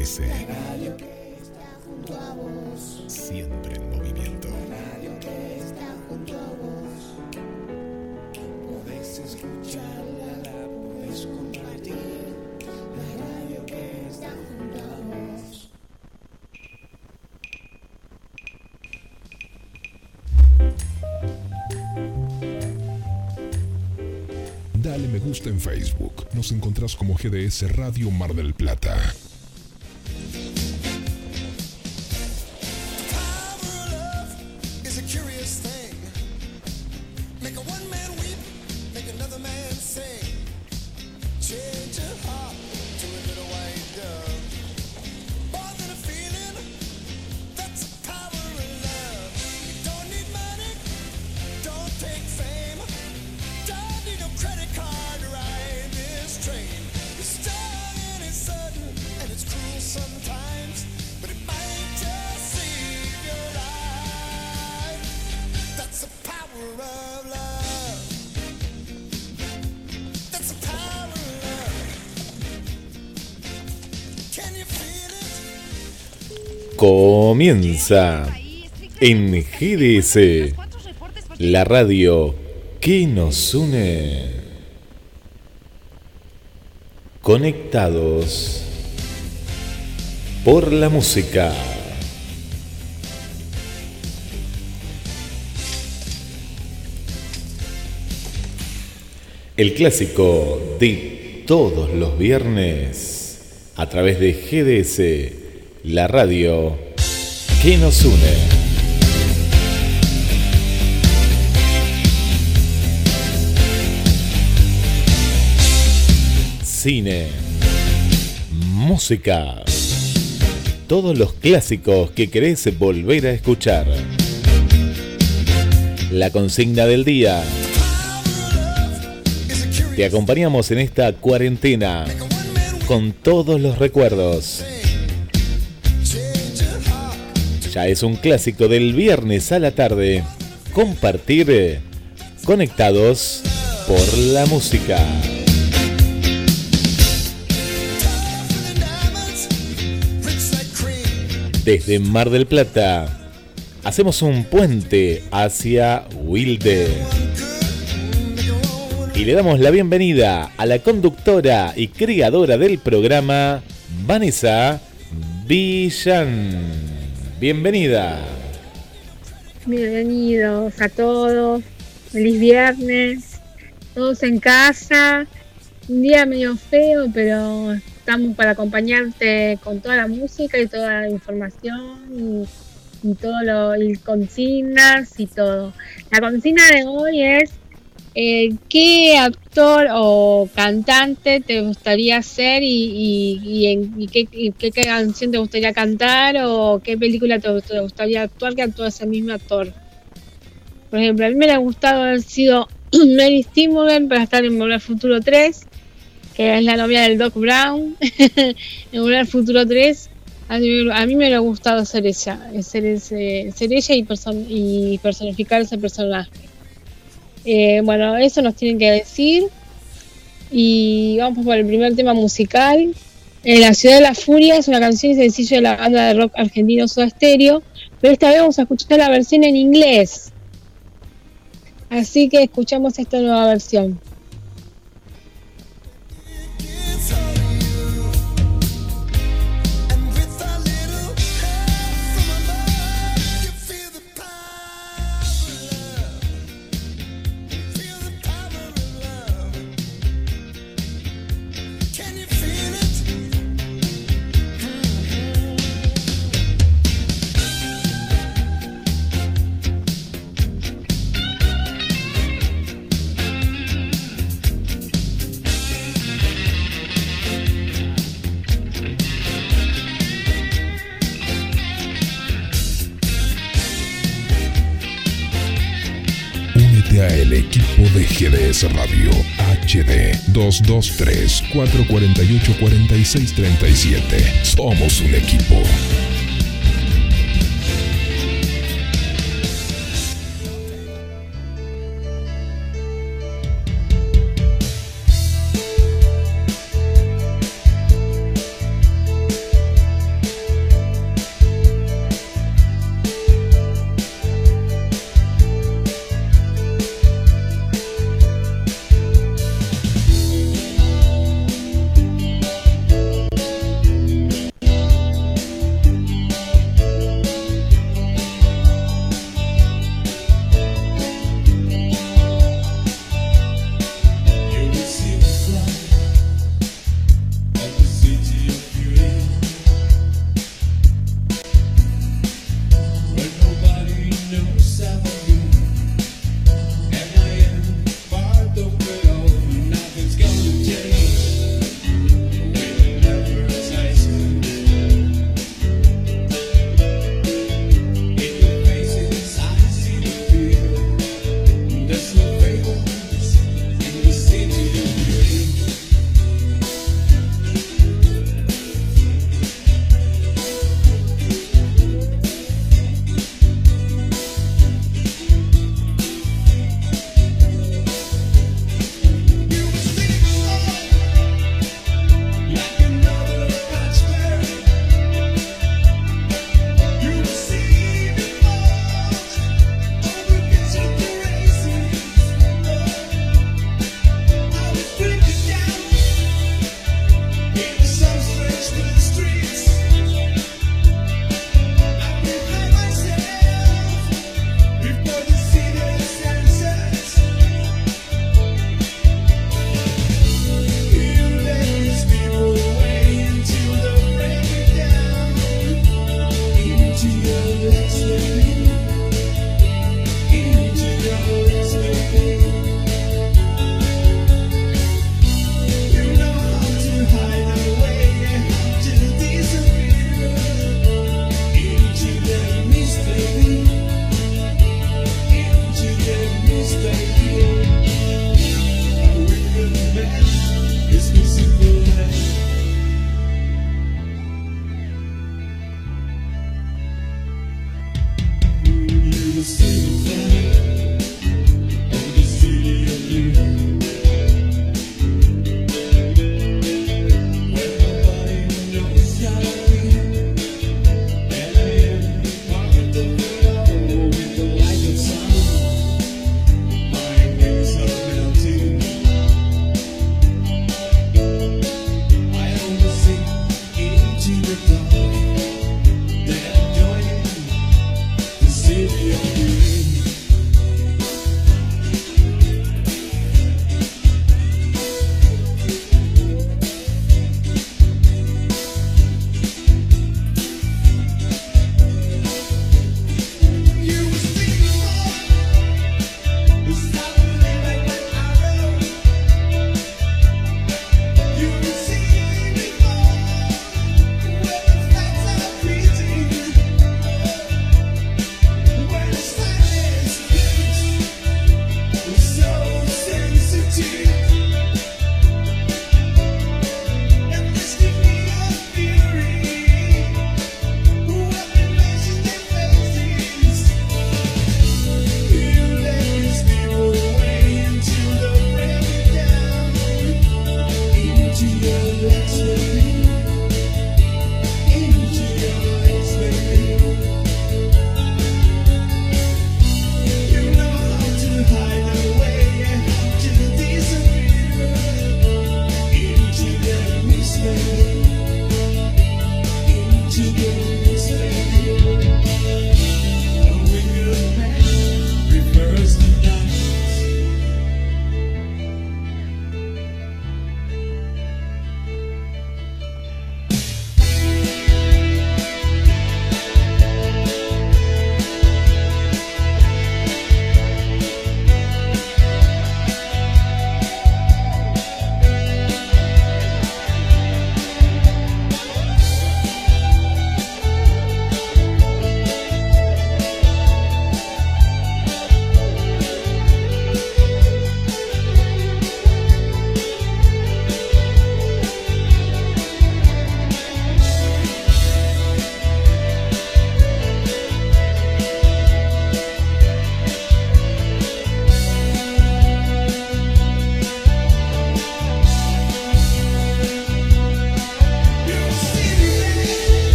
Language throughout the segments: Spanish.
GDS. radio que está junto a vos. Siempre en movimiento. radio que está junto a vos. Podés escucharla, la podés compartir. La radio que está junto a vos. Dale me gusta en Facebook. Nos encontrás como GDS Radio Mar del Plata. Comienza en GDS, la radio que nos une. Conectados por la música. El clásico de todos los viernes a través de GDS la radio que nos une. Cine, música, todos los clásicos que querés volver a escuchar. La consigna del día. Te acompañamos en esta cuarentena con todos los recuerdos ya es un clásico del viernes a la tarde. Compartir eh, conectados por la música. Desde Mar del Plata, hacemos un puente hacia Wilde. Y le damos la bienvenida a la conductora y creadora del programa, Vanessa Villan. Bienvenida. Bienvenidos a todos. Feliz viernes. Todos en casa. Un día medio feo, pero estamos para acompañarte con toda la música y toda la información y, y todo lo y consignas y todo. La consigna de hoy es eh, ¿qué actor o cantante te gustaría ser y, qué, canción te gustaría cantar o qué película te, gustaría actuar que actuó ese mismo actor? Por ejemplo, a mí me ha gustado haber sido Mary Steenburgen para estar en Volver Futuro 3, que es la novia del Doc Brown, en Volver Futuro 3. A mí, me ha gustado ser ella, ser, ese, ser ella y, y personificar ese personaje. Eh, bueno, eso nos tienen que decir. Y vamos por el primer tema musical. En la ciudad de la furia es una canción y sencillo de la banda de rock argentino Soda Stereo, pero esta vez vamos a escuchar la versión en inglés. Así que escuchamos esta nueva versión. 223-448-4637. Somos un equipo.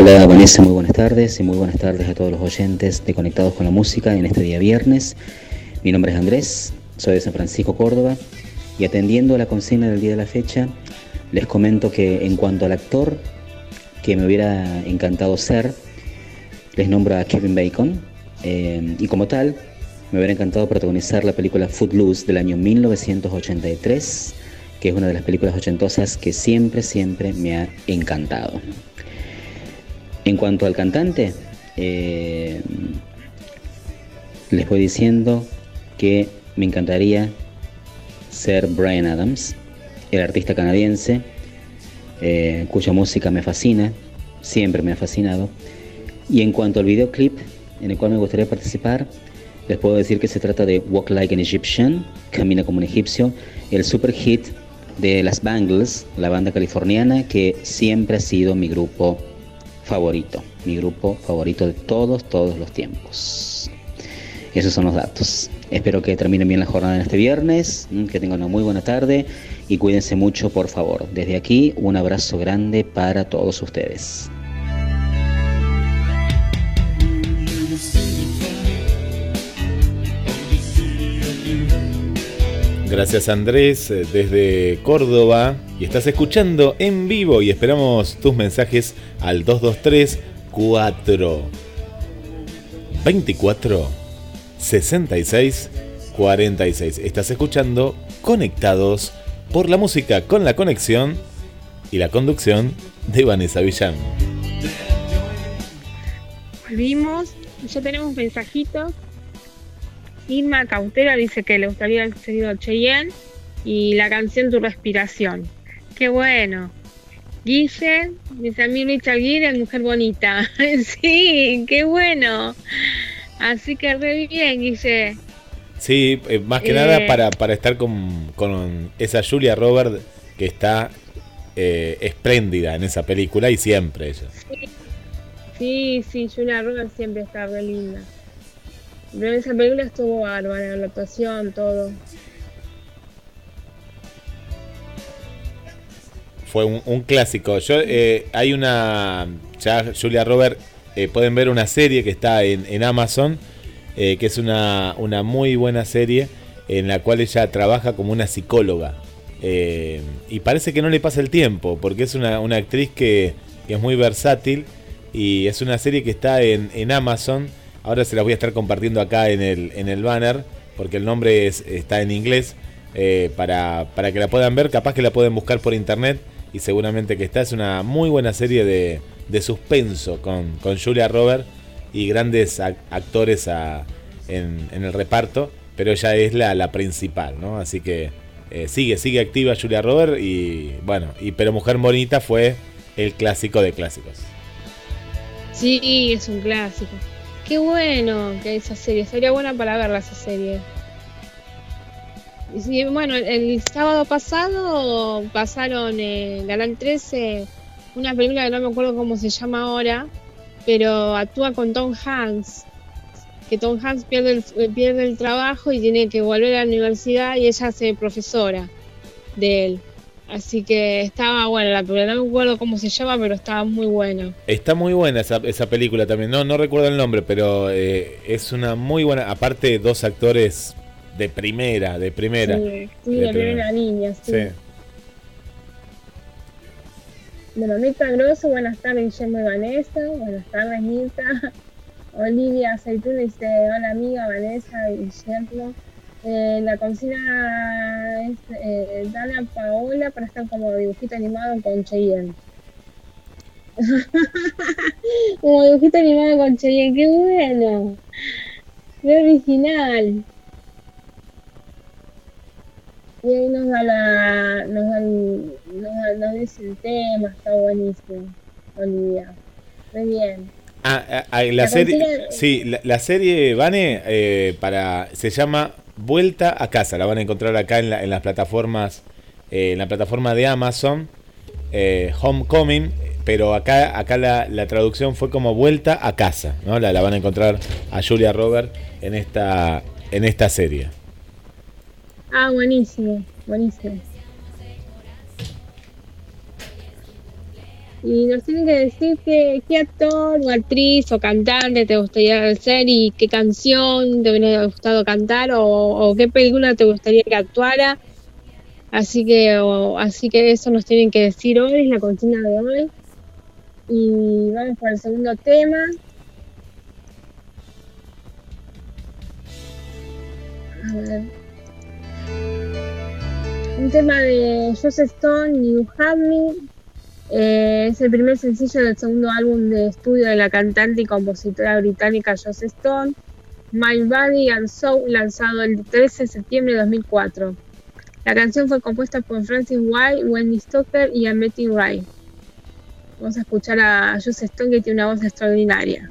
Hola Vanessa, muy buenas tardes y muy buenas tardes a todos los oyentes de Conectados con la Música en este día viernes. Mi nombre es Andrés, soy de San Francisco, Córdoba y atendiendo a la consigna del día de la fecha, les comento que en cuanto al actor que me hubiera encantado ser, les nombro a Kevin Bacon eh, y como tal, me hubiera encantado protagonizar la película Footloose del año 1983, que es una de las películas ochentosas que siempre, siempre me ha encantado. En cuanto al cantante, eh, les voy diciendo que me encantaría ser Brian Adams, el artista canadiense, eh, cuya música me fascina, siempre me ha fascinado. Y en cuanto al videoclip en el cual me gustaría participar, les puedo decir que se trata de Walk Like an Egyptian, Camina como un egipcio, el super hit de las Bangles, la banda californiana que siempre ha sido mi grupo favorito, mi grupo favorito de todos, todos los tiempos. Esos son los datos. Espero que terminen bien la jornada en este viernes, mm, que tengan una muy buena tarde y cuídense mucho, por favor. Desde aquí, un abrazo grande para todos ustedes. Gracias Andrés eh, desde Córdoba y estás escuchando en vivo y esperamos tus mensajes al 223 4 24 66 46. Estás escuchando Conectados por la música con la conexión y la conducción de Vanessa Villán. Volvimos, ya tenemos mensajitos Irma Cautera dice que le gustaría haber seguido Cheyenne y la canción Tu Respiración. Qué bueno. Guille dice a mí Richard Gere mujer bonita. sí, qué bueno. Así que re bien, Guille. Sí, eh, más que nada eh. para, para estar con, con, esa Julia Robert que está eh, espléndida en esa película y siempre ella. Sí, sí, Julia Roberts siempre está re linda. Pero esa película estuvo bárbara, la actuación, todo. Fue un, clásico. Yo eh, hay una ya Julia Robert eh, pueden ver una serie que está en, Amazon eh, que es una, una, muy buena serie en la cual ella trabaja como una psicóloga y parece que no le pasa el tiempo porque es una, una actriz que, que, es muy versátil y es una serie que está en, en Amazon Ahora se las voy a estar compartiendo acá en el, en el banner, porque el nombre está en inglés, eh, para, que la puedan ver. Capaz que la pueden buscar por internet y seguramente que está. Es una muy buena serie de, suspenso con, Julia Robert y grandes actores en, el reparto, pero ella es la, principal, ¿no? Así que eh, sigue, sigue activa Julia Robert y bueno, y pero Mujer Bonita fue el clásico de clásicos. Sí, es un clásico. Qué bueno que esa serie, sería buena para verla esa serie. Y bueno, el, sábado pasado pasaron en Canal 13 una película que no me acuerdo cómo se llama ahora, pero actúa con Tom Hanks. Que Tom Hanks pierde el, eh, pierde el trabajo y tiene que volver a la universidad y ella hace profesora de él. Así que estaba buena la película, no me acuerdo cómo se llama, pero estaba muy buena. Está muy buena esa, esa película también, no, no recuerdo el nombre, pero eh, es una muy buena, aparte dos actores de primera, de primera. Sí, de, primera línea, sí. Bueno, Nita Grosso, buenas tardes, Guillermo y Vanessa, buenas tardes, Nita. Olivia Aceitún dice, hola amiga Vanessa y Guillermo. Eh, la consigna es eh, a Paola para estar como dibujito animado con Cheyenne. como dibujito animado con Cheyenne, qué bueno. Qué original. Y ahí nos da la. nos, da nos, nos dice el tema, está buenísimo. Olivia. Muy bien. Ah, ah, ah la, serie, sí, la, serie Vane eh, para se llama Vuelta a casa, la van a encontrar acá en, las plataformas, eh, en la plataforma de Amazon, eh, Homecoming, pero acá, acá la, traducción fue como Vuelta a casa, ¿no? La, la van a encontrar a Julia Robert en esta, en esta serie. Ah, buenísimo, buenísimo. Y nos tienen que decir qué, qué actor o actriz o cantante te gustaría ser y qué canción te hubiera gustado cantar o, qué película te gustaría que actuara. Así que, así que eso nos tienen que decir hoy, es la consigna de hoy. Y vamos por el segundo tema. A ver. Un tema de Joss Stone, You Have Me, eh, es el primer sencillo del segundo álbum de estudio de la cantante y compositora británica Joss Stone, My Body and Soul, lanzado el 13 de septiembre de 2004. La canción fue compuesta por Francis White, Wendy Stoker y Amity Wright. Vamos a escuchar a Joss Stone que tiene una voz extraordinaria.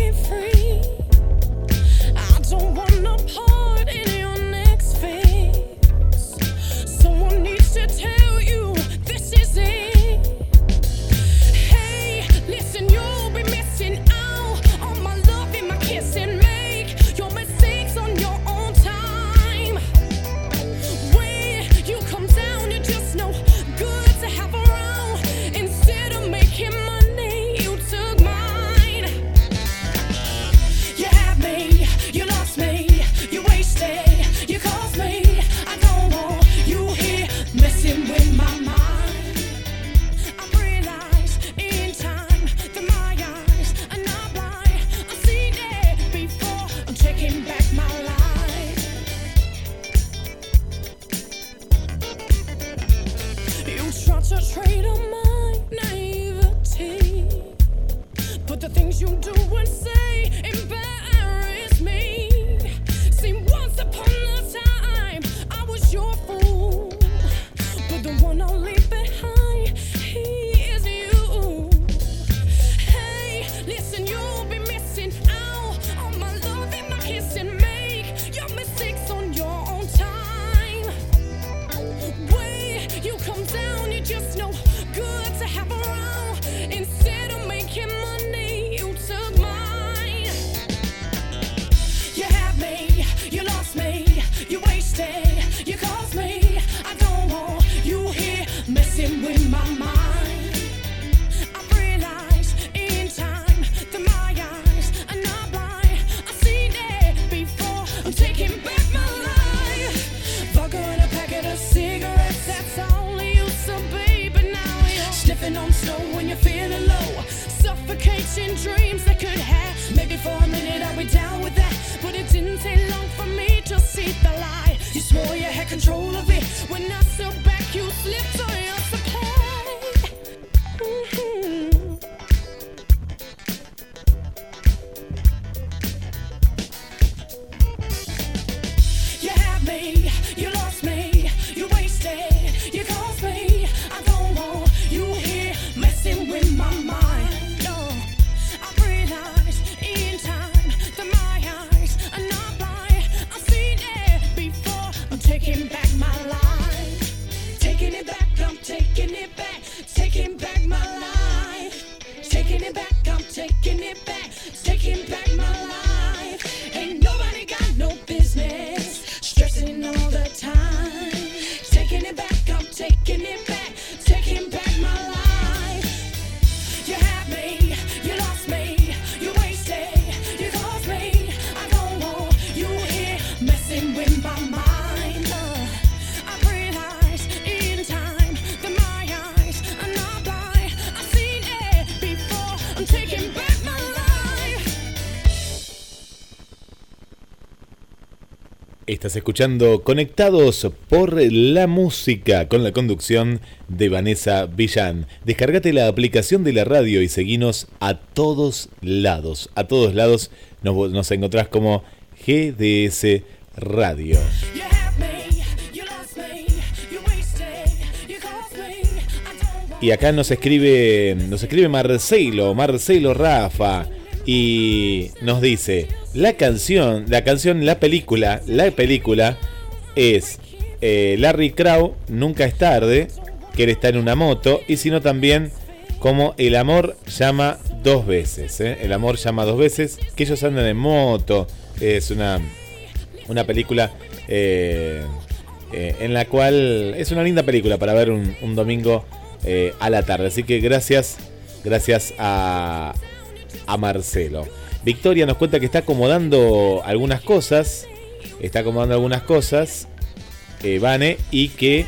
Estás escuchando Conectados por la Música con la conducción de Vanessa Villán. Descargate la aplicación de la radio y seguinos a todos lados. A todos lados nos, nos encontrás como GDS Radio. y acá nos escribe, nos escribe Marcelo, Marcelo Rafa, y nos dice, la canción, la canción, la película, la película es eh, Larry Crow, Nunca es tarde, que él está en una moto, y sino también como El amor llama dos veces, ¿eh? El amor llama dos veces, que ellos andan en moto, es una, una película eh, en la cual es una linda película para ver un, domingo a la tarde, así que gracias, gracias a, a Marcelo. Victoria nos cuenta que está acomodando algunas cosas. Está acomodando algunas cosas. Eh, Vane. Y que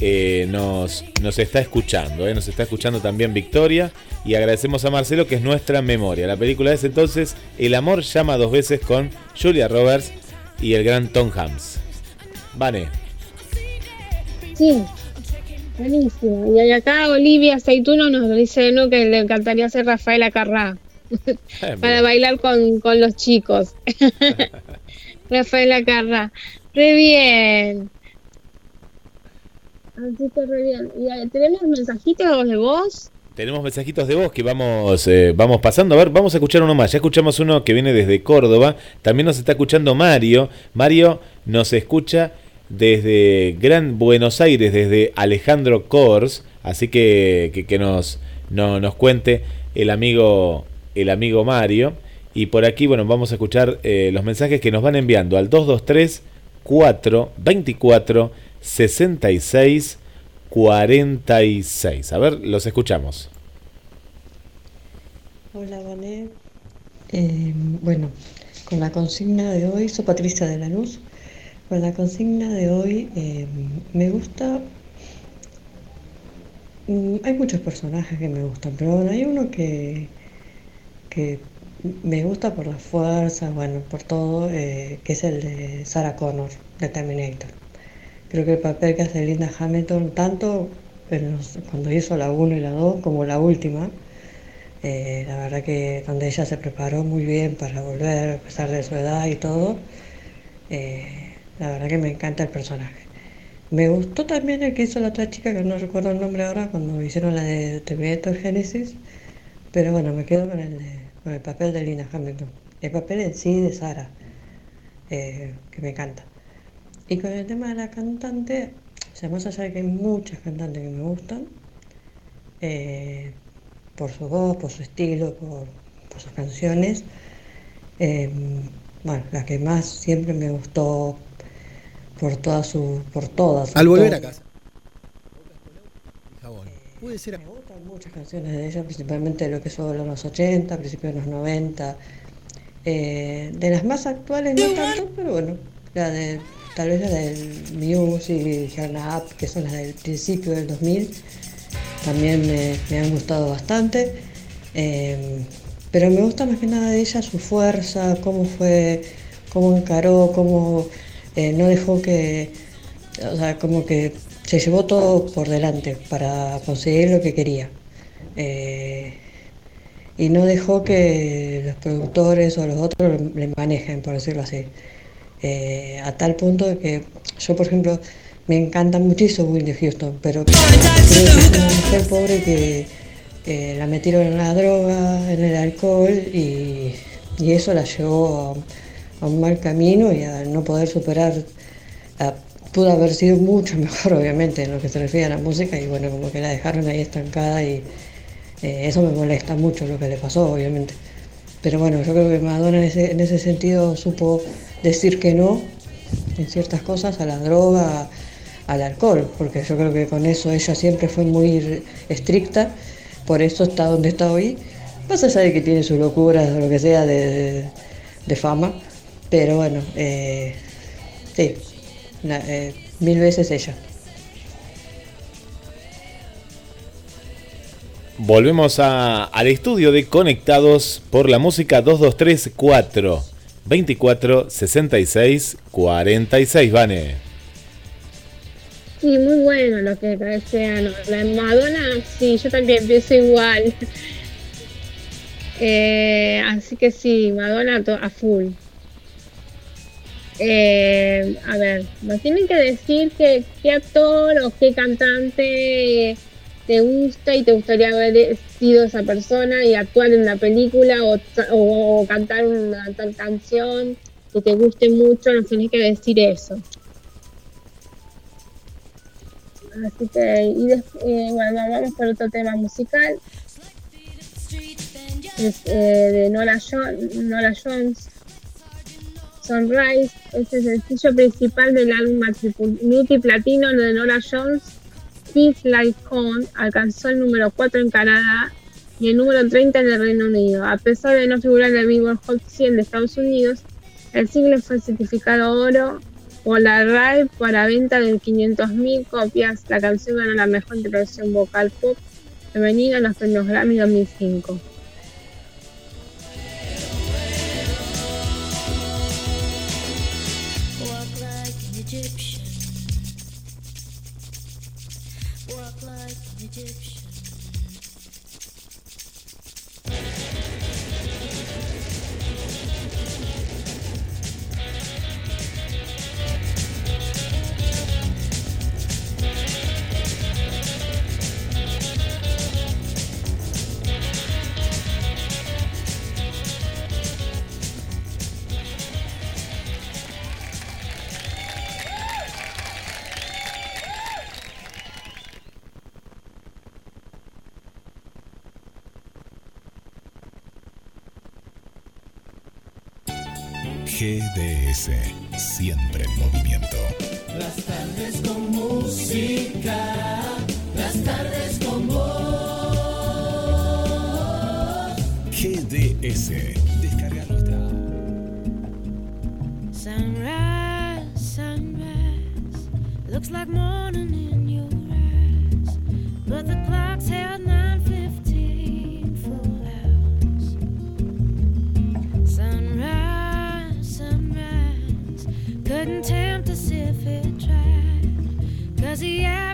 eh, nos, nos está escuchando. Eh, nos está escuchando también Victoria. Y agradecemos a Marcelo que es nuestra memoria. La película es entonces El amor llama dos veces con Julia Roberts y el gran Tom Hanks. Vane. Sí, buenísimo. Y acá Olivia Aceituno nos dice ¿no? que le encantaría ser Rafaela Carrá. para bailar con, los chicos. Rafaela Carra. Re bien. Así que re bien. ¿Y, ¿Tenemos mensajitos de voz? Tenemos mensajitos de voz que vamos, eh, vamos pasando. A ver, vamos a escuchar uno más. Ya escuchamos uno que viene desde Córdoba. También nos está escuchando Mario. Mario nos escucha desde Gran Buenos Aires, desde Alejandro Kors. Así que que, nos, no, nos cuente el amigo el amigo Mario. Y por aquí, bueno, vamos a escuchar eh, los mensajes que nos van enviando al 223 424 66 46. A ver, los escuchamos. Hola, Vané. Eh, bueno, con la consigna de hoy, soy Patricia de la Luz. Con la consigna de hoy, eh, me gusta. Mm, hay muchos personajes que me gustan, pero hay uno que, que me gusta por la fuerza, bueno, por todo, eh, que es el de Sarah Connor, de Terminator. Creo que el papel que hace Linda Hamilton, tanto cuando hizo la 1 y la 2 como la última, eh, la verdad que donde ella se preparó muy bien para volver, a pesar de su edad y todo, eh, la verdad que me encanta el personaje. Me gustó también el que hizo la otra chica, que no recuerdo el nombre ahora, cuando hicieron la de Terminator Genesis, pero bueno, me quedo con el de con el papel de Lina Hamilton. El papel en sí de Sara, eh, que me encanta. Y con el tema de la cantante, o sea, más allá de que hay muchas cantantes que me gustan, eh, por su voz, por su estilo, por, sus canciones, eh, bueno, la que más siempre me gustó por todas su, por todas. Al volver a casa. Puede ser muchas canciones de ella, principalmente de lo que son los 80, principios de los 90. Eh, de las más actuales no tanto, pero bueno, la de, tal vez la del y Hannah Up, que son las del principio del 2000, también me, han gustado bastante. Eh, pero me gusta más que nada de ella su fuerza, cómo fue, cómo encaró, cómo eh, no dejó que, o sea, como que se llevó todo por delante para conseguir lo que quería. Eh, y no dejó que los productores o los otros le manejen, por decirlo así. Eh, a tal punto que yo, por ejemplo, me encanta muchísimo Whitney Houston, pero es una mujer pobre que la metieron en la droga, en el alcohol y, eso la llevó a, un mal camino y a no poder superar pudo haber sido mucho mejor, obviamente, en lo que se refiere a la música, y bueno, como que la dejaron ahí estancada y eh, eso me molesta mucho lo que le pasó, obviamente. Pero bueno, yo creo que Madonna en ese, en ese sentido supo decir que no en ciertas cosas, a la droga, al alcohol, porque yo creo que con eso ella siempre fue muy estricta, por eso está donde está hoy, más allá de que tiene sus locuras o lo que sea de, fama, pero bueno, eh, sí, eh, mil veces ella. Volvemos al estudio de Conectados por la música 2234 24 66 46, Vane. Sí, muy bueno lo que decían. La Madonna, sí, yo también pienso igual. Eh, así que sí, Madonna a full. Eh, a ver, nos tienen que decir qué, qué actor o qué cantante te gusta y te gustaría haber sido esa persona y actuar en una película o, cantar una tal canción que te guste mucho, nos tenés que decir eso. Así que, y eh, bueno, vamos por otro tema musical. Eh, de Nora, Jones. Sunrise es el sencillo principal del álbum multiplatino de Nora Jones. Peace Like Con alcanzó el número 4 en Canadá y el número 30 en el Reino Unido. A pesar de no figurar en el Billboard Hot 100 de Estados Unidos, el single fue certificado oro por la RAI para venta de 500.000 copias. La canción ganó la mejor interpretación vocal pop femenina en los premios Grammy 2005. GDS, siempre en movimiento. Las tardes con música, las tardes con voz. GDS, descarga nuestra. Sunrise, sunrise, looks like morning in your eyes, but the clock's held the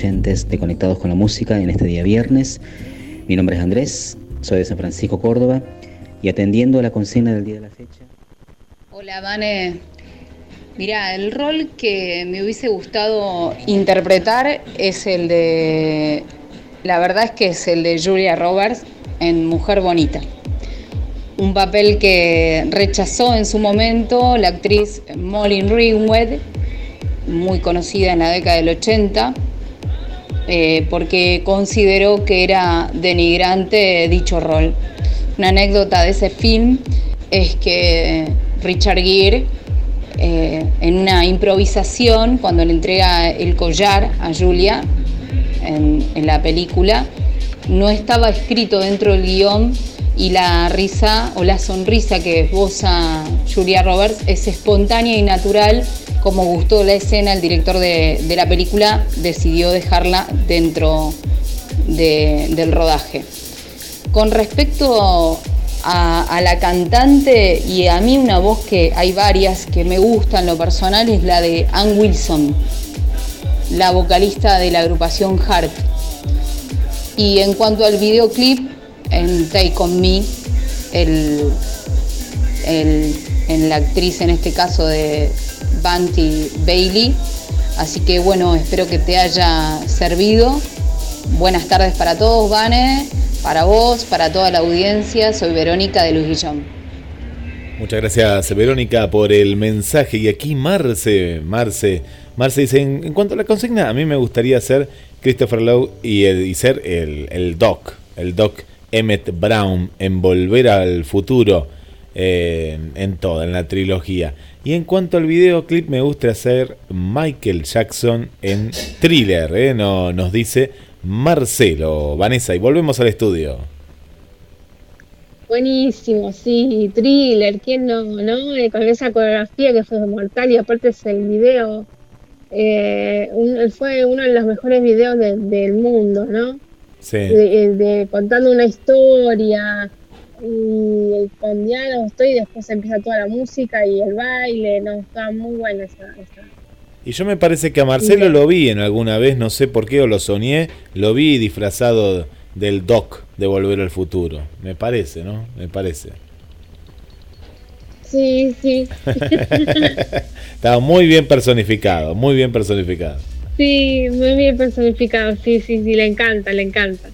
de Conectados con la Música en este día viernes. Mi nombre es Andrés, soy de San Francisco, Córdoba y atendiendo a la consigna del día de la fecha. Hola, Vane. Mira, el rol que me hubiese gustado interpretar es el de, la verdad es que es el de Julia Roberts en Mujer Bonita. Un papel que rechazó en su momento la actriz Molly Ringwald, muy conocida en la década del 80, eh, porque consideró que era denigrante dicho rol. Una anécdota de ese film es que Richard Gere, eh, en una improvisación, cuando le entrega el collar a Julia en, en la película, no estaba escrito dentro del guion y la risa o la sonrisa que esboza Julia Roberts es espontánea y natural. Como gustó la escena, el director de, la película decidió dejarla dentro de- del rodaje. Con respecto a, la cantante y a mí una voz que hay varias que me gustan, lo personal es la de Ann Wilson, la vocalista de la agrupación Heart. Y en cuanto al videoclip, en Take On Me, el- en la actriz en este caso de Banty Bailey. Así que bueno, espero que te haya servido. Buenas tardes para todos, Vane, para vos, para toda la audiencia. Soy Verónica de Luis Guillón. Muchas gracias, Verónica, por el mensaje. Y aquí Marce, Marce, Marce dice, en, cuanto a la consigna, a mí me gustaría ser Christopher Lowe y, ser el, el Doc, el Doc Emmett Brown en Volver al Futuro, eh, en toda, en la trilogía. Y en cuanto al videoclip, me gusta ser Michael Jackson en Thriller, eh, no, nos dice Marcelo, Vanessa, y volvemos al estudio. Buenísimo, sí, thriller, ¿quién no, no? Eh, con esa coreografía que fue mortal y aparte es el video, eh, un- fue uno de los mejores videos de- del mundo, ¿no? Sí. De, eh, de- contando una historia y con diálogos todo, y después empieza toda la música y el baile, no, estaba muy buena esa, esa. Y yo me parece que a Marcelo lo vi en alguna vez, no sé por qué, o lo soñé, lo vi disfrazado del Doc de Volver al Futuro. Me parece, ¿no? Me parece. Sí, sí. Estaba muy bien personificado, muy bien personificado. Sí, muy bien personificado, sí, sí, sí, le encanta, le encanta.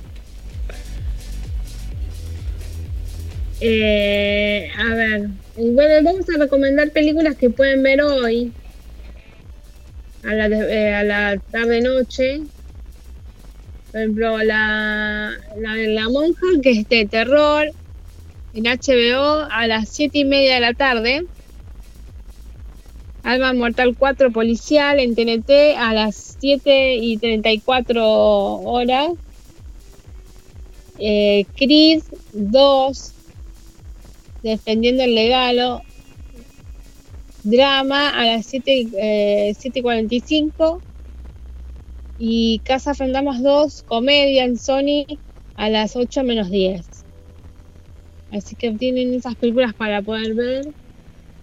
Eh, a ver, bueno, vamos a recomendar películas que pueden ver hoy, a la, eh, la tarde-noche. Por ejemplo, la, la de La Monja, que es de terror, en HBO a las 7 y media de la tarde. Alma Mortal 4 Policial en TNT a las 7 y 34 horas. Eh, Creed 2 Defendiendo el Legalo. Drama a las 7, y- eh, 7 y 45. Y Casa Fantasmas 2 Comedia en Sony a las 8 menos 10. Así que tienen esas películas para poder ver.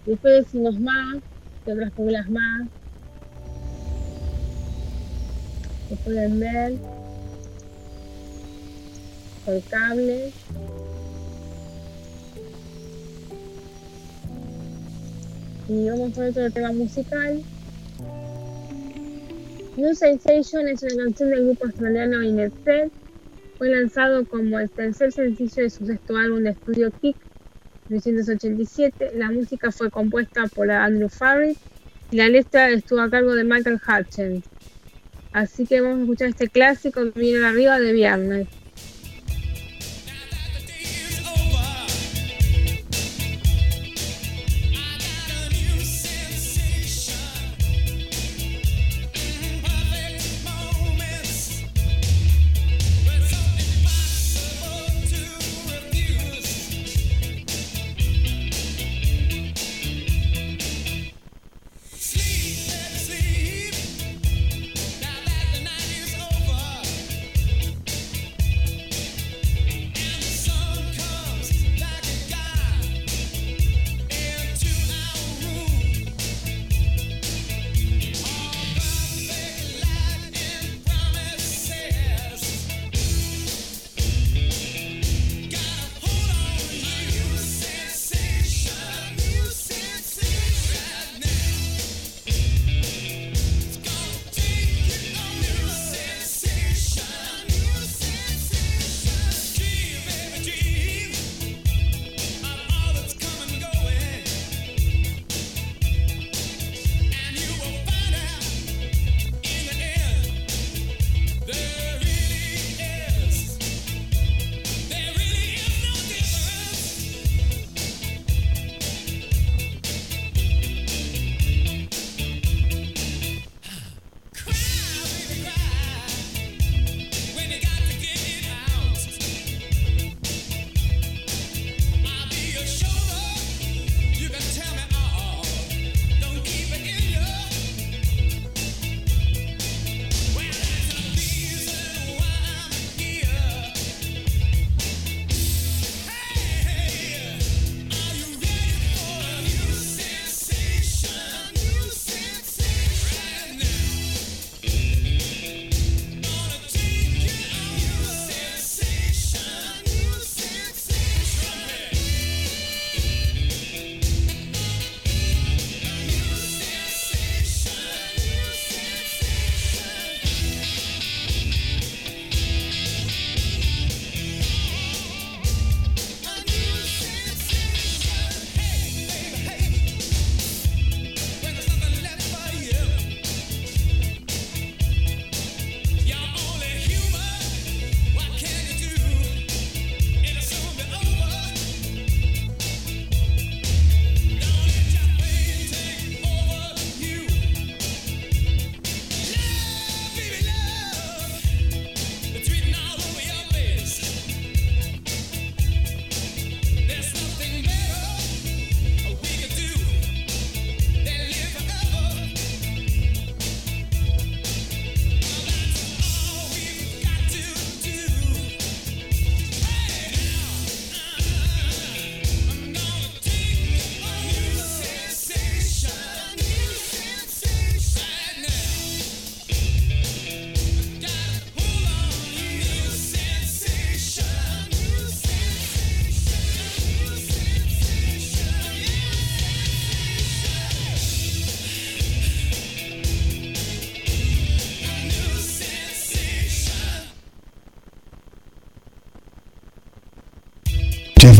Después decimos más que otras películas más que pueden ver por cable. Y vamos a otro tema musical. New Sensation es una canción del grupo australiano Inet Fue lanzado como el tercer sencillo de su sexto álbum de estudio Kick 1987. La música fue compuesta por Andrew Farrick y la letra estuvo a cargo de Michael Hutchins. Así que vamos a escuchar este clásico que viene arriba de viernes.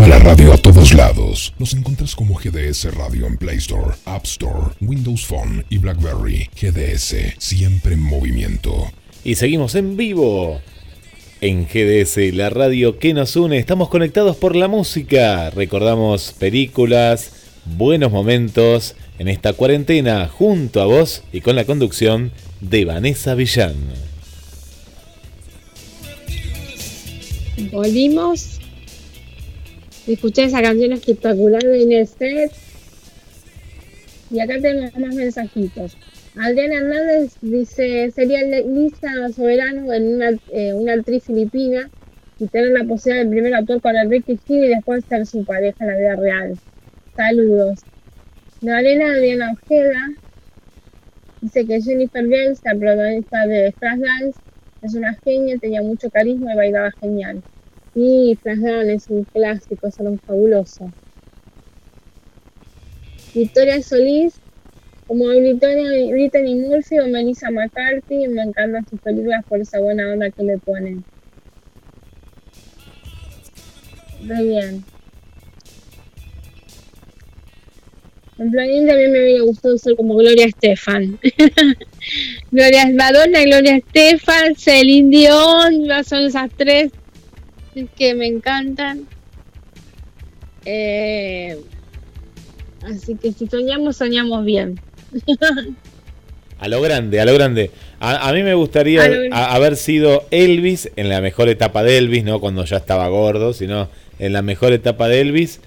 Lleva la radio a todos lados. Nos encuentras como GDS Radio en Play Store, App Store, Windows Phone y BlackBerry. GDS, siempre en movimiento. Y seguimos en vivo. En GDS, la radio que nos une, estamos conectados por la música. Recordamos películas, buenos momentos en esta cuarentena junto a vos y con la conducción de Vanessa Villán. Volvimos. Escuché esa canción espectacular de Inés. Y acá tenemos más mensajitos. Adriana Hernández dice, sería Lisa Soberano en una, eh, una actriz filipina y tener la posibilidad de primero actuar con Enrique Gil y después ser su pareja en la vida real. Saludos. Lorena Adriana Ojeda dice que Jennifer Bells, la protagonista de Flashdance, es una genia, tenía mucho carisma y bailaba genial. Y Flashdance es un clásico, es algo fabuloso. Victoria Solís, como Brittany, Brittany Murphy o Melissa McCarthy, me encantan sus películas por esa buena onda que le ponen. Muy bien. En Planín también me hubiera gustado ser como Gloria Estefan. Gloria Madonna, Gloria Estefan, Celine Dion, son esas tres que me encantan. Eh, así que si soñamos, soñamos bien. A lo grande, a lo grande. A, a mí me gustaría A haber sido Elvis en la mejor etapa de Elvis, no cuando ya estaba gordo, sino en la mejor etapa de Elvis.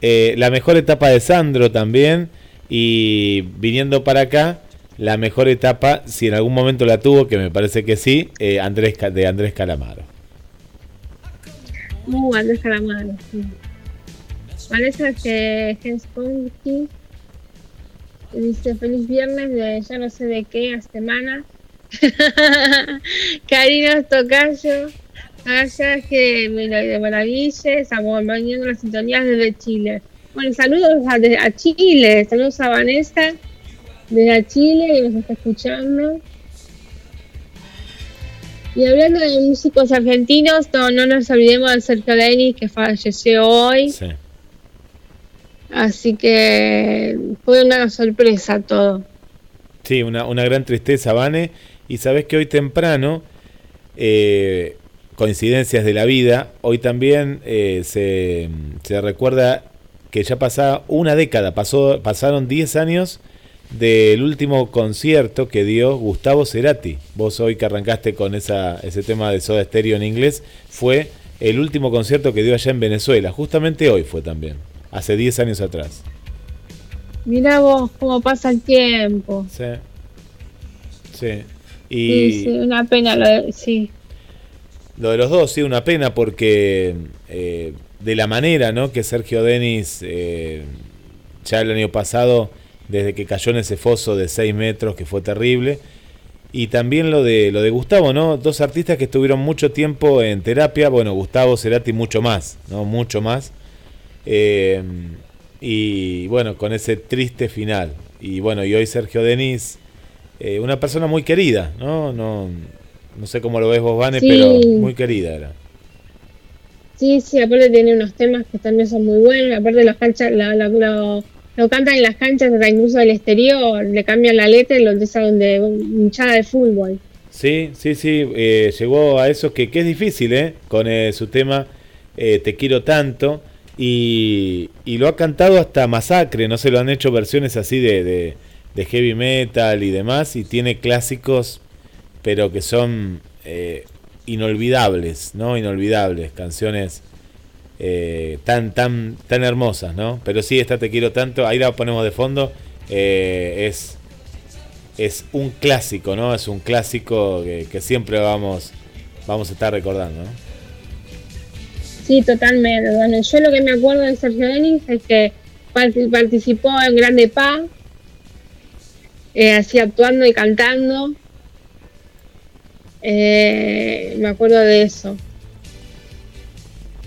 Eh, la mejor etapa de Sandro también. Y viniendo para acá, la mejor etapa, si en algún momento la tuvo, que me parece que sí, eh, Andrés, de Andrés Calamaro. Muy Andrés Calamaro, sí. Vanessa que Hensponky dice feliz viernes de ya no sé de qué a semana. Karina Tocayo, Aya que me de maravillas, acompañando las sintonías desde Chile. Bueno, saludos a, a Chile, saludos a Vanessa desde Chile que nos está escuchando. Y hablando de músicos argentinos, no, no nos olvidemos de Sergio Denis que falleció hoy. Sí. Así que fue una sorpresa todo. Sí, una, una gran tristeza, Vane. Y sabes que hoy temprano, eh, coincidencias de la vida, hoy también eh, se, se recuerda que ya pasaba una década, pasó, pasaron 10 años del último concierto que dio Gustavo Cerati. Vos hoy que arrancaste con esa, ese tema de Soda Stereo en inglés, fue el último concierto que dio allá en Venezuela. Justamente hoy fue también, hace 10 años atrás. Mirá vos cómo pasa el tiempo. Sí. Sí. Sí, Y sí, una pena lo de, sí. lo de los dos, sí, una pena porque eh, de la manera ¿no? que Sergio Denis eh, ya el año pasado, desde que cayó en ese foso de 6 metros, que fue terrible, y también lo de, lo de Gustavo, ¿no? Dos artistas que estuvieron mucho tiempo en terapia, bueno, Gustavo Cerati mucho más, ¿no? Mucho más. Eh, y bueno, con ese triste final. Y bueno, y hoy Sergio Denis, eh, una persona muy querida, ¿no? No, no sé cómo lo ves vos, Vane, Sí. pero muy querida era. Sí, sí, aparte tiene unos temas que también son muy buenos. Aparte los canchas, lo, lo- lo cantan en las canchas, hasta incluso del exterior, le cambian la letra y lo utilizan de hinchada de fútbol. Sí, sí, sí, eh, llegó a eso que, que es difícil, ¿eh? Con eh, su tema eh, Te quiero tanto. Y, y lo ha cantado hasta Masacre, no se lo han hecho versiones así de, de, heavy metal y demás. Y tiene clásicos, pero que son inolvidables, ¿no? Inolvidables, canciones eh, tan, tan, tan hermosas, ¿no? Pero sí, esta Te quiero tanto, ahí la ponemos de fondo. eh, es es un clásico, ¿no? Es un clásico que, siempre vamos, vamos a estar recordando. Sí, totalmente. Bueno, yo lo que me acuerdo de Sergio Denis es que part- participó en Grande Pa, eh, así actuando y cantando. Me acuerdo de eso.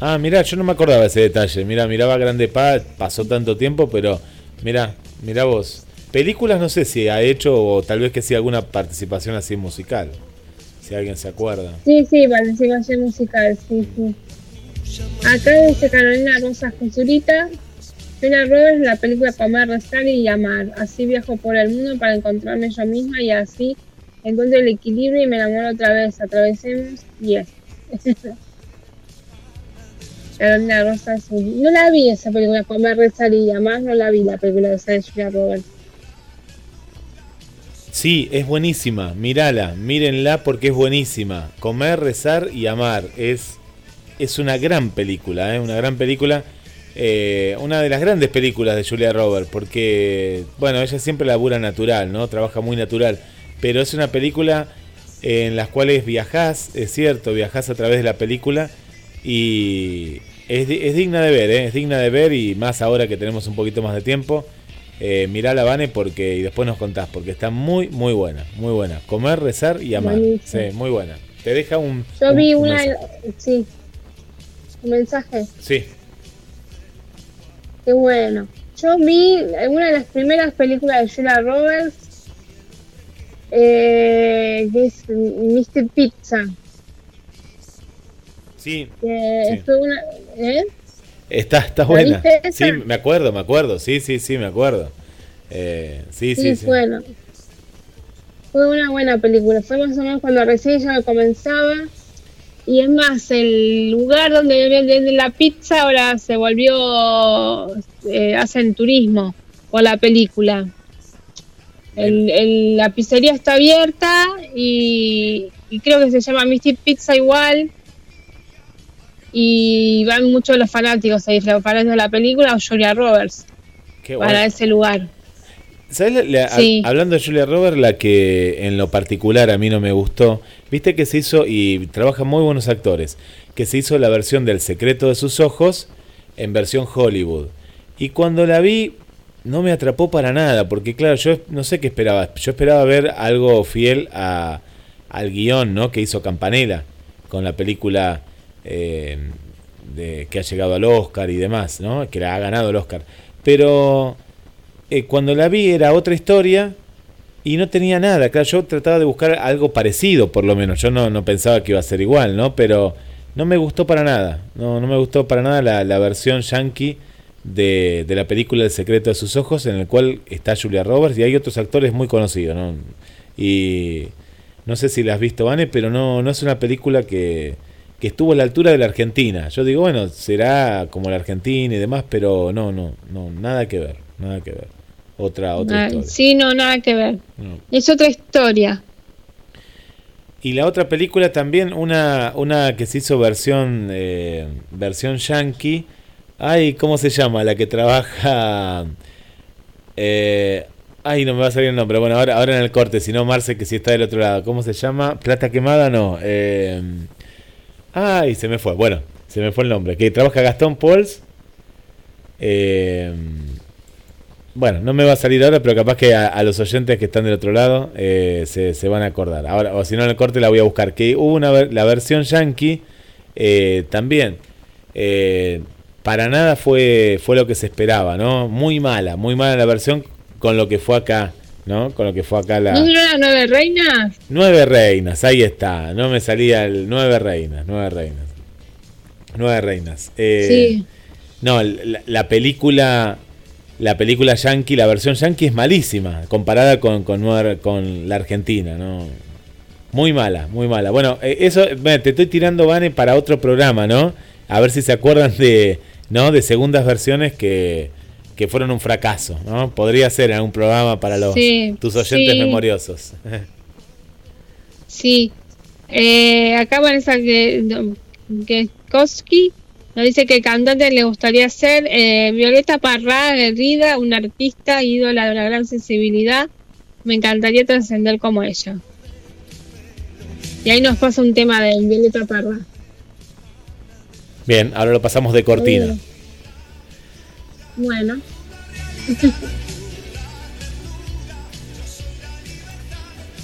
Ah, mirá, yo no me acordaba ese detalle. Mirá, miraba Grande Pa, pasó tanto tiempo, pero mirá, mirá vos. Películas no sé si ha hecho o tal vez que sí alguna participación así musical. Si alguien se acuerda. Sí, sí, participación musical, sí, sí. Acá dice Carolina Rosa Josurita. Julia Roberts, la película Comer, Rezar y Amar. Así viajo por el mundo para encontrarme yo misma y así encuentro el equilibrio y me enamoro otra vez. Atravesemos y es. No la vi esa película Comer, Rezar y Amar. No la vi la película de Julia Roberts. Sí, es buenísima. Mírala, mírenla porque es buenísima. Comer, rezar y amar. Es, es una gran película, ¿eh? una gran película. Eh, una de las grandes películas de Julia Roberts. Porque, bueno, ella siempre labura natural, ¿no? Trabaja muy natural. Pero es una película en las cuales viajás, es cierto, viajás a través de la película. Y es, es digna de ver, ¿eh? es digna de ver. Y más ahora que tenemos un poquito más de tiempo. Eh, mirá la Vane porque y después nos contás porque está muy muy buena, muy buena. Comer, rezar y amar. Buenísimo. Sí, muy buena. Te deja un Yo un- vi un una. mensaje. Sí. Un mensaje. Sí. Qué bueno. Yo vi una de las primeras películas de Julia Roberts, eh, que es Mr. Pizza. Sí, una. ¿eh? está está ¿La buena. Sí, me acuerdo, me acuerdo. Sí, sí, sí, me acuerdo. Eh, sí, sí, Sí, bueno. Fue una buena película. Fue más o menos cuando recién ya comenzaba. Y es más, el lugar donde venden la pizza ahora se volvió. eh, hacen turismo por la película. El, el- la pizzería está abierta y, y creo que se llama Mystic Pizza igual. Y van muchos los fanáticos ahí, los fanáticos de la película o Julia Roberts Qué para ese lugar. ¿Sabes la- Sí. hab- hablando de Julia Roberts, la que en lo particular a mí no me gustó, viste que se hizo, y trabajan muy buenos actores, que se hizo la versión del secreto de sus ojos en versión Hollywood. Y cuando la vi, no me atrapó para nada, porque claro, yo no sé qué esperaba. Yo esperaba ver algo fiel a, al guion ¿no? que hizo Campanella con la película eh, de, que ha llegado al Oscar y demás, ¿no? que la ha ganado el Oscar. Pero eh, cuando la vi era otra historia y no tenía nada. Claro, yo trataba de buscar algo parecido, por lo menos. Yo no, no pensaba que iba a ser igual, ¿no? Pero no me gustó para nada. No, no me gustó para nada la, versión yankee de, de la película El secreto de sus ojos, en el cual está Julia Roberts y hay otros actores muy conocidos, ¿no? Y no sé si la has visto, Vane, pero no, no es una película que, que estuvo a la altura de la Argentina. Yo digo, bueno, será como la Argentina y demás, pero no, no, no, nada que ver, nada que ver. Otra, otra Ah, historia. sí, no, nada que ver. No. Es otra historia. Y la otra película también, una, una que se hizo versión, eh, versión yankee. Ay, ¿cómo se llama? La que trabaja... Eh, ay, no me va a salir el nombre. Bueno, ahora, ahora en el corte, si no, Marce, que si está del otro lado. ¿Cómo se llama? ¿Plata quemada? No. eh, ay, se me fue. Bueno, se me fue el nombre. Que trabaja Gastón Pauls. Eh, bueno, no me va a salir ahora, pero capaz que a, los oyentes que están del otro lado eh, se, se van a acordar. Ahora, o si no, en el corte la voy a buscar. Que hubo una la versión yankee eh, también. eh, para nada fue, fue lo que se esperaba, ¿no? Muy mala, muy mala la versión con lo que fue acá, ¿no? Con lo que fue acá la. ¿No las nueve reinas? Nueve reinas, ahí está. No me salía el nueve reinas, nueve reinas. Nueve reinas. Eh, sí. no, la, la película, la película yankee, la versión yankee es malísima comparada con, con, con la Argentina, ¿no? Muy mala, muy mala. Bueno, eh, eso, te estoy tirando, Vane, para otro programa, ¿no? A ver si se acuerdan de, ¿no? De segundas versiones que, que fueron un fracaso, ¿no? Podría ser en algún programa para los Sí, tus oyentes sí. memoriosos. Sí. Eh, acá Vanessa Koski nos dice que el cantante le gustaría ser eh, Violeta Parra, aguerrida, una artista, ídola de una gran sensibilidad. Me encantaría trascender como ella. Y ahí nos pasa un tema de Violeta Parra. Bien, ahora lo pasamos de cortina. Bueno.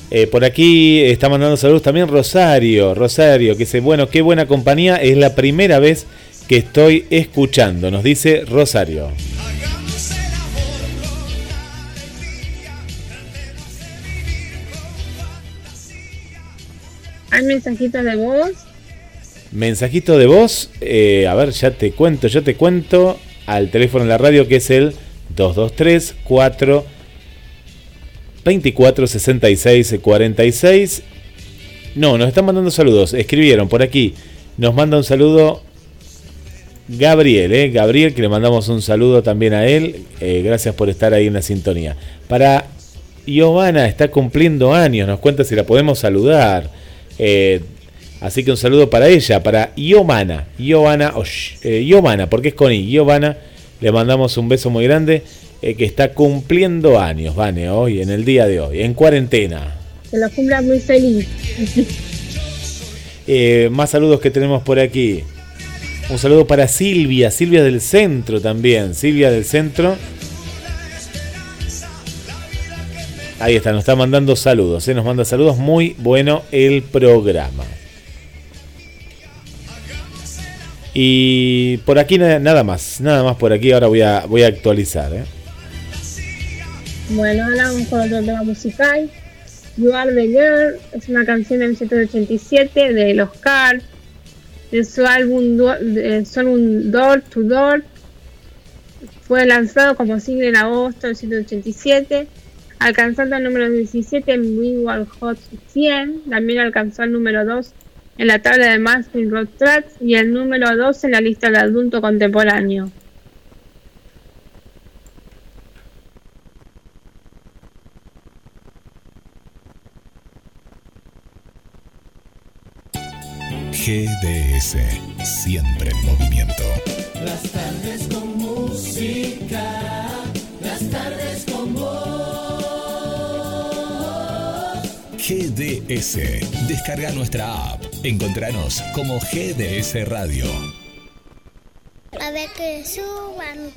Eh, por aquí está mandando saludos también Rosario, Rosario, que dice, bueno, qué buena compañía, es la primera vez que estoy escuchando, nos dice Rosario. ¿Hay mensajitos de voz? mensajito de voz. eh, a ver, ya te cuento, ya te cuento. Al teléfono en la radio que es el 223 4 24 66 46. No, nos están mandando saludos. Escribieron por aquí. Nos manda un saludo Gabriel, ¿eh? Gabriel, que le mandamos un saludo también a él. Eh, gracias por estar ahí en la sintonía. Para Giovanna, está cumpliendo años. Nos cuenta si la podemos saludar. Eh, así que un saludo para ella, para Giovanna. Giovanna, o Sh- Giovanna, porque es con I. le mandamos un beso muy grande. eh, que está cumpliendo años, Vane, hoy, en el día de hoy, en cuarentena. Que lo cumpla muy feliz. Eh, más saludos que tenemos por aquí. Un saludo para Silvia, Silvia del centro también, Silvia del centro. Ahí está, nos está mandando saludos, eh, nos manda saludos, muy bueno el programa. Y por aquí na- nada más, nada más por aquí, ahora voy a, voy a actualizar. eh. Bueno, ahora vamos con otro tema musical. You Are the Girl es una canción de 1987 de los Cars, de su álbum, de su álbum Door to Door. Fue lanzado como single en agosto de 1987, alcanzando el número 17 en Billboard Hot 100. También alcanzó el número 2 en la tabla de Mainstream Rock Tracks y el número 2 en la lista de adulto contemporáneo. GDS, siempre en movimiento. Las tardes con música, las tardes con GDS, descarga nuestra app. Encontranos como GDS Radio. A ver que suban.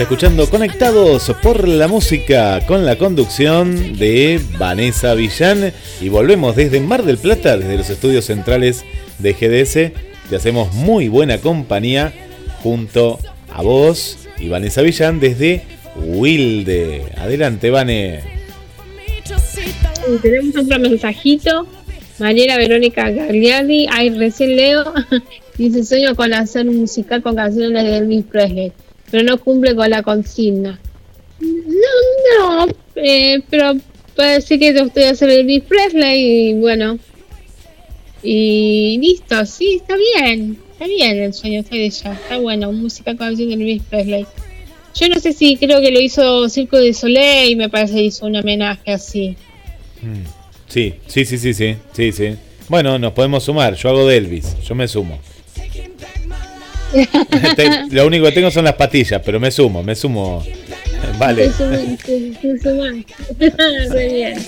Escuchando Conectados por la Música con la conducción de Vanessa Villán. Y volvemos desde Mar del Plata, desde los estudios centrales de GDS. Te hacemos muy buena compañía junto a vos y Vanessa Villán desde Wilde. Adelante, Vane. Tenemos otro mensajito. Mariela Verónica Gagliardi, ay, recién leo, dice sueño con hacer un musical con canciones de Elvis Presley, pero no cumple con la consigna. No, no, eh, pero decir que te gustaría hacer Elvis Presley y bueno. Y listo, sí, está bien, está bien el sueño está de ella, está bueno, un musical con canciones de Elvis Presley. Yo no sé si creo que lo hizo Circo de Soleil me parece que hizo un homenaje así. Sí, sí, sí, sí, sí, sí, sí. Bueno, nos podemos sumar. Yo hago de Elvis, yo me sumo. Lo único que tengo son las patillas, pero me sumo, me sumo. Vale. Te te- sumás. Re bien.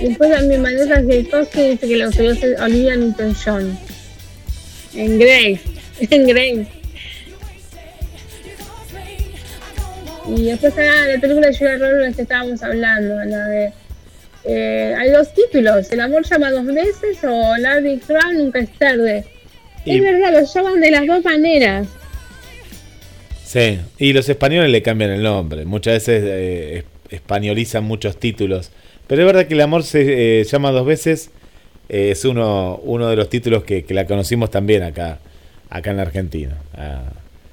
Después también Vanessa Jaikovsky dice que le gustaría hacer. En Grace. En Grace. Y después está la película de Julia Roberts que estábamos hablando, la de... eh, hay dos títulos, El amor llama dos veces o Larry Crown nunca es tarde. Y- Es verdad, los llaman de las dos maneras. Sí, y los españoles le cambian el nombre. Muchas veces eh, es- españolizan muchos títulos. Pero es verdad que El amor se eh, llama dos veces. eh, es uno, uno de los títulos que, que la conocimos también acá, acá en la Argentina. A,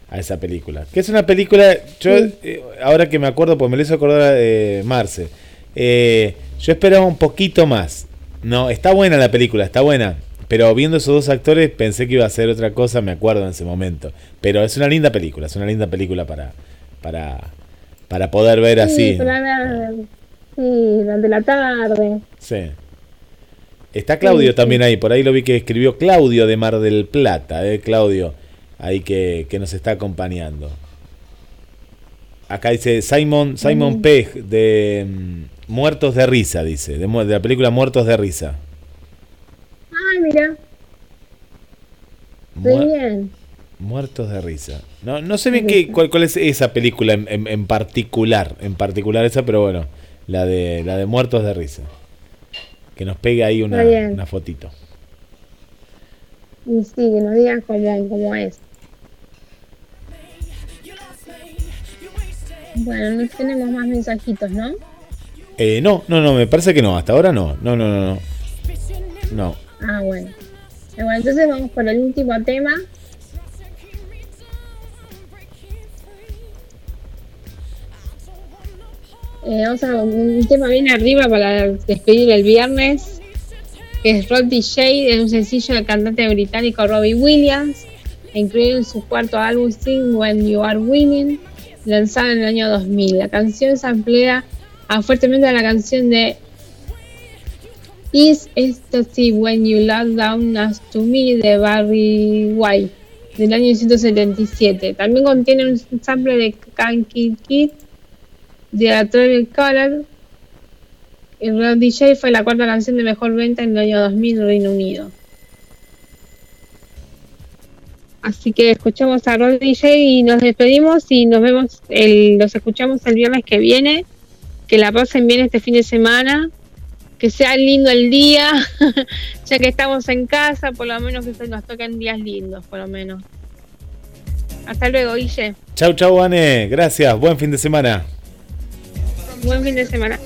a esa película. Que es una película. Yo, eh, ahora que me acuerdo, pues me lo hizo acordar eh, Marce. Eh, yo esperaba un poquito más. No, está buena la película, está buena. Pero viendo esos dos actores pensé que iba a ser otra cosa, me acuerdo en ese momento. Pero es una linda película, es una linda película para, para, para poder ver así. Sí, para sí, durante la tarde. Sí. Está Claudio sí. también ahí, por ahí lo vi que escribió Claudio de Mar del Plata, eh, Claudio, ahí que, que nos está acompañando. Acá dice Simon, Simon Mm. Pegg de mm, Muertos de Risa, dice, de, la película Muertos de Risa. Ay, mira, muy Mu- bien. Muertos de Risa. No, no sé bien qué, cuál, cuál es esa película en, en- en particular, en particular esa, pero bueno, la de, la de Muertos de Risa. Que nos pegue ahí una, una fotito. Y sí, que nos digan cómo, cómo es. Bueno, no tenemos más mensajitos, ¿no? Eh, no, no, no, me parece que no, hasta ahora no. No, no, no, no. No. Ah, bueno. Eh, Bueno, entonces vamos por el último tema. Eh, vamos a un tema bien arriba para despedir el viernes, que es Rock DJ, es un sencillo del cantante británico Robbie Williams, incluido en su cuarto álbum Sing When You Are Winning, lanzado en el año 2000. La canción se emplea a fuertemente a la canción de Is Ecstasy When You Love Down As To Me de Barry White del año 1977. También contiene un sample de Kanky Kid de Atomic Color. El Rock DJ fue la cuarta canción de mejor venta en el año 2000 en Reino Unido. Así que escuchamos a Rock DJ y nos despedimos y nos vemos, el, los escuchamos el viernes que viene. Que la pasen bien este fin de semana que sea lindo el día, ya que estamos en casa, por lo menos que se nos toquen días lindos, por lo menos. Hasta luego, Guille. Chau, chau, Ane. Gracias. Buen fin de semana. Buen fin de semana.